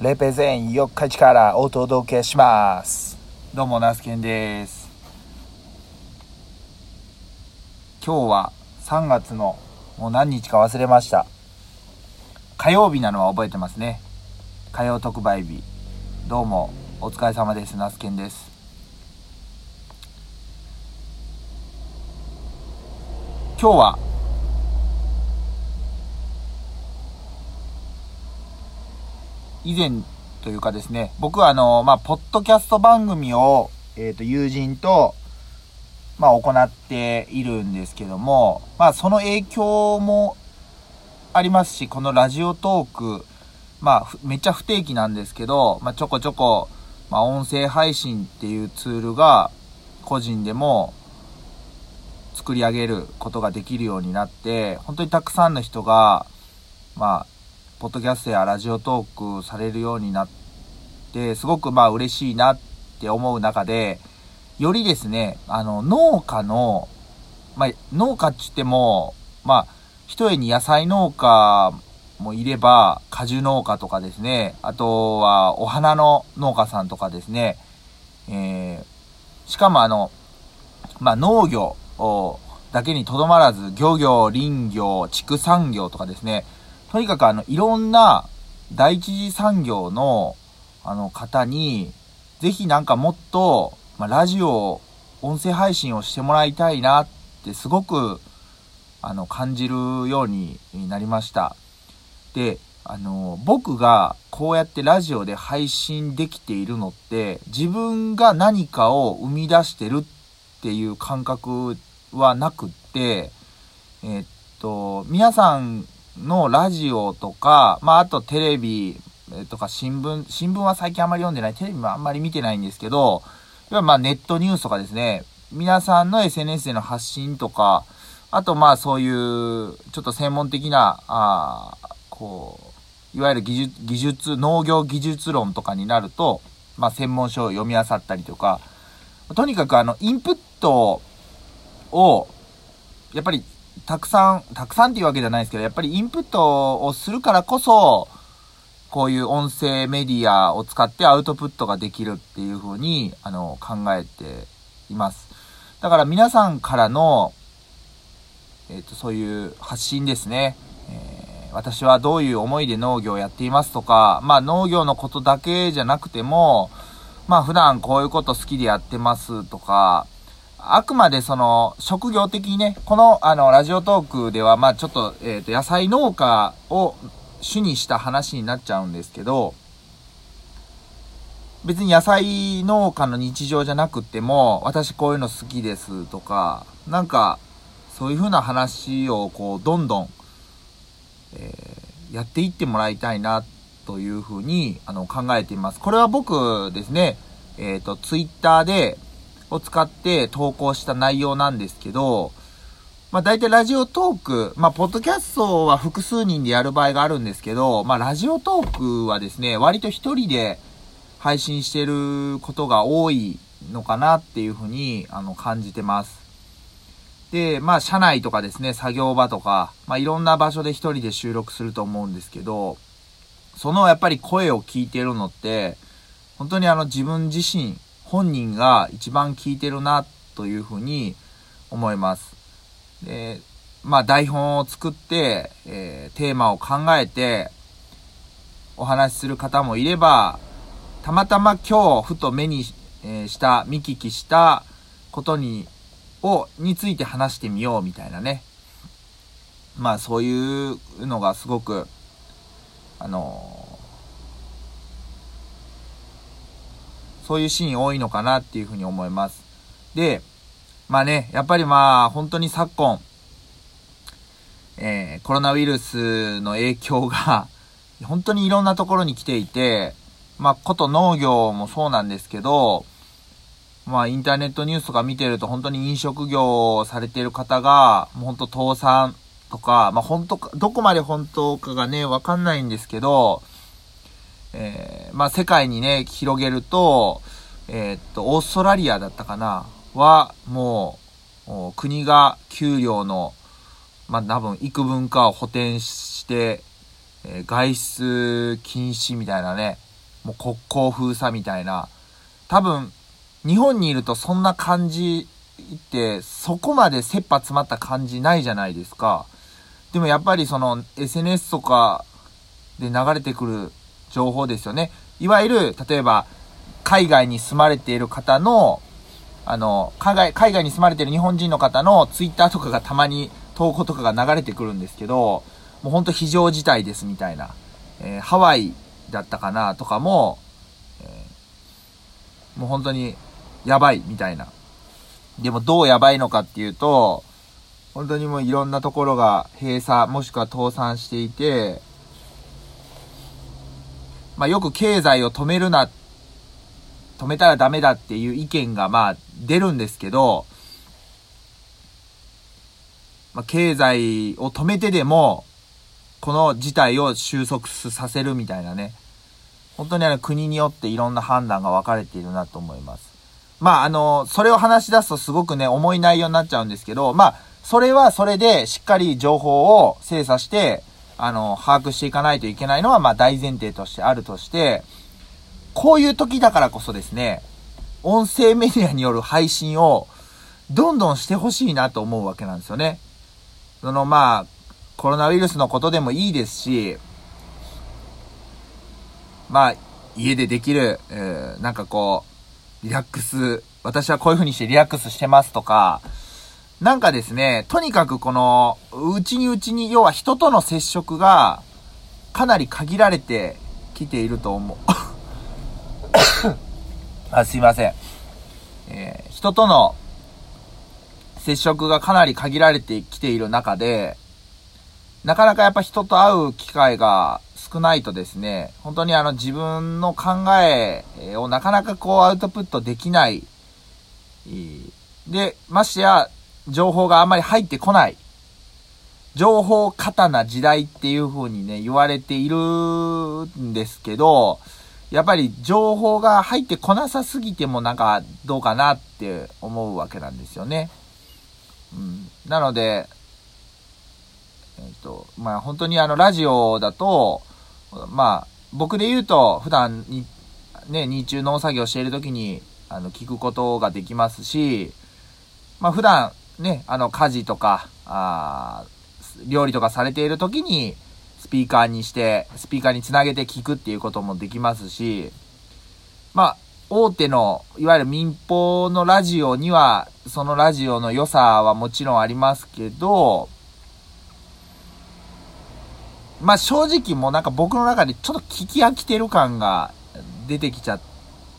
レペゼン四日市からお届けします。どうも、ナスケンです。今日は3月のもう何日か忘れました。火曜日なのは覚えてますね。火曜特売日。どうも、お疲れ様です。ナスケンです。今日は以前というかですね、僕はあの、まあ、ポッドキャスト番組を、えっ、と、友人と、まあ、行っているんですけども、まあ、その影響もありますし、このラジオトーク、まあ、めっちゃ不定期なんですけど、まあ、ちょこちょこ、まあ、音声配信っていうツールが、個人でも作り上げることができるようになって、本当にたくさんの人が、まあ、ポッドキャストやラジオトークされるようになって、すごくまあ嬉しいなって思う中で、よりですね、あの、農家の、まあ、農家って言っても、まあ、一重に野菜農家もいれば、果樹農家とかですね、あとはお花の農家さんとかですね、えー、しかもあの、まあ、農業をだけにとどまらず、漁業、林業、畜産業とかですね、とにかくあの、いろんな第一次産業の、あの方に、ぜひなんかもっと、まあ、ラジオ、音声配信をしてもらいたいなってすごく、あの、感じるようになりました。で、あの、僕がこうやってラジオで配信できているのって、自分が何かを生み出してるっていう感覚はなくって、えっと、皆さんのラジオとか、まあ、あとテレビとか新聞、新聞は最近あんまり読んでない、テレビもあんまり見てないんですけど、いわまあネットニュースとかですね、皆さんの SNS での発信とか、あとまあそういう、ちょっと専門的な、あこう、いわゆる技術、技術、農業技術論とかになると、まあ専門書を読み漁ったりとか、とにかくあの、インプットを、やっぱりたくさん、たくさんっていうわけじゃないですけど、やっぱりインプットをするからこそ、こういう音声メディアを使ってアウトプットができるっていうふうに、あの、考えています。だから皆さんからの、えっ、と、そういう発信ですね。えー私はどういう思いで農業をやっていますとか、まあ農業のことだけじゃなくても、まあ普段こういうこと好きでやってますとか、あくまでその、職業的にね、この、あの、ラジオトークでは、まあちょっと、えっ、と、野菜農家を主にした話になっちゃうんですけど、別に野菜農家の日常じゃなくても、私こういうの好きですとか、なんか、そういう風な話を、こう、どんどん、えーやっていってもらいたいな、という風に、あの、考えています。これは僕ですね、えっ、と、ツイッターで、を使って投稿した内容なんですけど、まあ大体ラジオトーク、まあポッドキャストは複数人でやる場合があるんですけど、まあラジオトークはですね、割と一人で配信してることが多いのかなっていうふうに、あの、感じてます。で、まあ社内とかですね、作業場とか、まあいろんな場所で一人で収録すると思うんですけど、そのやっぱり声を聞いてるのって、本当にあの自分自身、本人が一番聞いてるなというふうに思います。で、まあ台本を作って、えーテーマを考えて、お話しする方もいれば、たまたま今日ふと目に、した、見聞きしたことに、を、について話してみようみたいなね。まあそういうのがすごく、あのそういうシーン多いのかなっていうふうに思います。で、まあね、やっぱりまあ本当に昨今、えーコロナウイルスの影響が 本当にいろんなところに来ていて、まあこと農業もそうなんですけど、まあインターネットニュースとか見てると本当に飲食業をされている方が、もう本当倒産とか、まあ本当か、どこまで本当かがね、わかんないんですけど、えーまあ世界にね、広げると、えーっと、オーストラリアだったかな？は、もう、国が給料の、まあ多分幾分かを補填して、えー、外出禁止みたいなね、もう国交封鎖みたいな、多分、日本にいるとそんな感じって、そこまで切羽詰まった感じないじゃないですか。でもやっぱりその SNS とかで流れてくる情報ですよね。いわゆる、例えば、海外に住まれている方の、あの、海外、海外に住まれている日本人の方のツイッターとかがたまに投稿とかが流れてくるんですけど、もうほんと非常事態ですみたいな。えー、ハワイだったかなとかも、えー、もう本当にやばいみたいな。でもどうやばいのかっていうと、本当にもういろんなところが閉鎖もしくは倒産していて、まあよく経済を止めるな、止めたらダメだっていう意見がまあ出るんですけど、まあ経済を止めてでも、この事態を収束させるみたいなね。本当にあの国によっていろんな判断が分かれているなと思います。まああの、それを話し出すとすごくね、重い内容になっちゃうんですけど、まあ、それはそれでしっかり情報を精査して、あの、把握していかないといけないのは、まあ大前提としてあるとして、こういう時だからこそですね、音声メディアによる配信をどんどんしてほしいなと思うわけなんですよね。そのまあ、コロナウイルスのことでもいいですし、まあ、家でできる、えー、なんかこう、リラックス、私はこういう風にしてリラックスしてますとか、なんかですね、とにかくこの、うちにうちに、要は人との接触が、かなり限られてきていると思う。あ、すいません。えー、人との接触がかなり限られてきている中で、なかなかやっぱ人と会う機会が少ないとですね、本当にあの自分の考えをなかなかこうアウトプットできない。で、ましてや、情報があんまり入ってこない。情報過多な時代っていう風にね、言われているんですけど、やっぱり情報が入ってこなさすぎてもなんかどうかなって思うわけなんですよね。うん。なので、えっ、と、まあ本当にあのラジオだと、まあ僕で言うと普段に、ね、日中農作業している時にあの聞くことができますし、まあ普段ね、あの、家事とか、あ料理とかされている時に、スピーカーにして、スピーカーにつなげて聞くっていうこともできますし、まあ、大手の、いわゆる民放のラジオには、そのラジオの良さはもちろんありますけど、まあ正直もうなんか僕の中でちょっと聞き飽きてる感が出てきちゃっ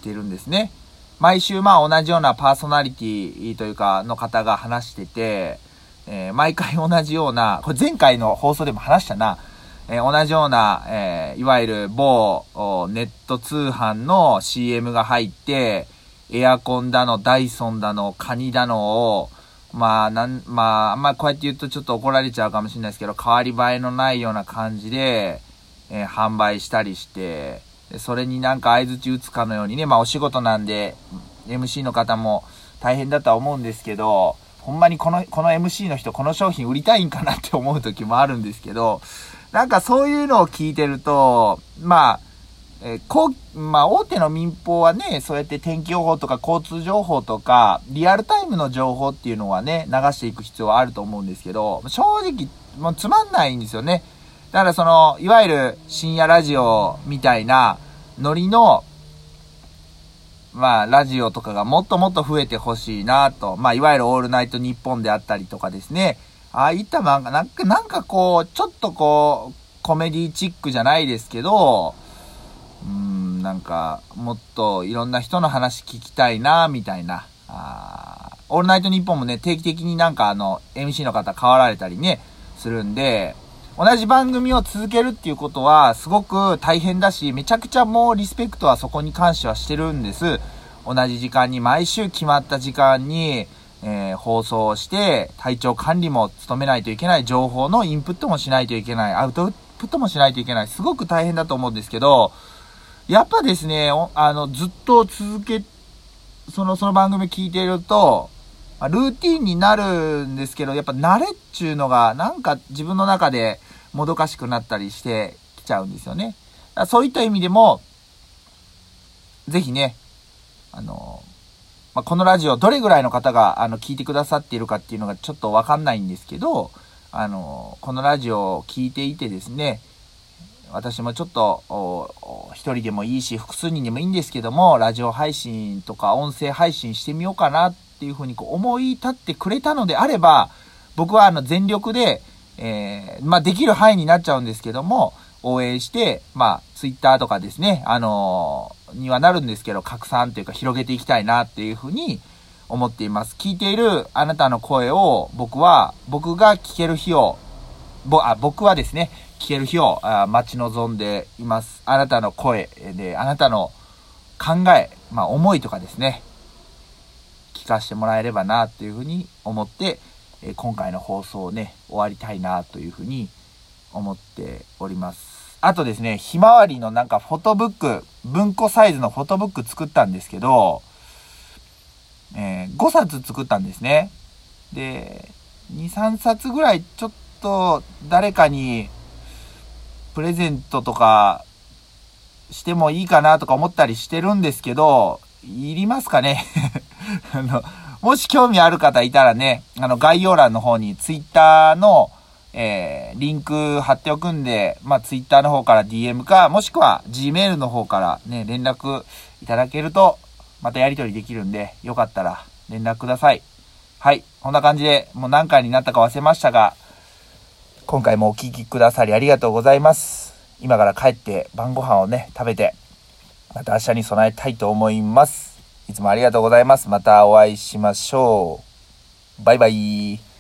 てるんですね。毎週まあ同じようなパーソナリティというかの方が話してて、えー、毎回同じような、これ前回の放送でも話したな、えー、同じような、えー、いわゆる某ネット通販の CM が入って、エアコンだの、ダイソンだの、カニだのを、まあ、なん、まあ、あんまこうやって言うとちょっと怒られちゃうかもしれないですけど、変わり映えのないような感じで、え、販売したりして、それになんか相槌打つかのようにね、まあお仕事なんで、MC の方も大変だとは思うんですけど、ほんまにこの、この MC の人、この商品売りたいんかなって思う時もあるんですけど、なんかそういうのを聞いてると、まあ、えー、こう、まあ、大手の民放はね、そうやって天気予報とか交通情報とか、リアルタイムの情報っていうのはね、流していく必要はあると思うんですけど、正直、もうつまんないんですよね。だからその、いわゆる深夜ラジオみたいなノリの、まあ、ラジオとかがもっともっと増えてほしいなと。まあ、いわゆるオールナイトニッポンであったりとかですね。ああいった漫画、なんか、なんかこう、ちょっとこう、コメディチックじゃないですけど、うーん、なんか、もっといろんな人の話聞きたいな、みたいな。あオールナイトニッポンもね、定期的になんかあの、MC の方変わられたりね、するんで、同じ番組を続けるっていうことはすごく大変だし、めちゃくちゃもうリスペクトはそこに関してはしてるんです。同じ時間に毎週決まった時間に、えー、放送して、体調管理も務めないといけない、情報のインプットもしないといけない、アウトプットもしないといけない、すごく大変だと思うんですけど、やっぱですね、あの、ずっと続け、その、その番組聞いていると、まルーティンになるんですけど、やっぱ慣れっちゅうのが、なんか自分の中でもどかしくなったりしてきちゃうんですよね。そういった意味でも、ぜひね、あの、まあ、このラジオどれぐらいの方が、あの、聞いてくださっているかっていうのがちょっとわかんないんですけど、あの、このラジオを聞いていてですね、私もちょっと、一人でもいいし、複数人でもいいんですけども、ラジオ配信とか音声配信してみようかなっっていうふうにこう思い立ってくれたのであれば、僕はあの全力で、えー、まあ、できる範囲になっちゃうんですけども、応援して、まあ、ツイッターとかですね、あのー、にはなるんですけど、拡散というか広げていきたいなっていうふうに思っています。聞いているあなたの声を僕は、僕が聞ける日を、ぼ、あ、僕はですね、聞ける日をあ待ち望んでいます。あなたの声で、あなたの考え、まあ思いとかですね、聞かせてもらえればなというふうに思って、え今回の放送をね、終わりたいなというふうに思っております。あとですね、ひまわりのなんかフォトブック、文庫サイズのフォトブック作ったんですけど、えー、5冊作ったんですね。で、2、3冊ぐらいちょっと誰かにプレゼントとかしてもいいかなとか思ったりしてるんですけど、いりますかね あの、もし興味ある方いたらね、あの概要欄の方に Twitter のえー、リンク貼っておくんで、まあ、ツイッターの方から DM か、もしくは Gmail の方からね、連絡いただけると、またやり取りできるんで、よかったら連絡ください。はい。こんな感じで、もう何回になったか忘れましたが、今回もお聴きくださりありがとうございます。今から帰って晩ご飯をね、食べて、また明日に備えたいと思います。いつもありがとうございます。またお会いしましょう。バイバイ。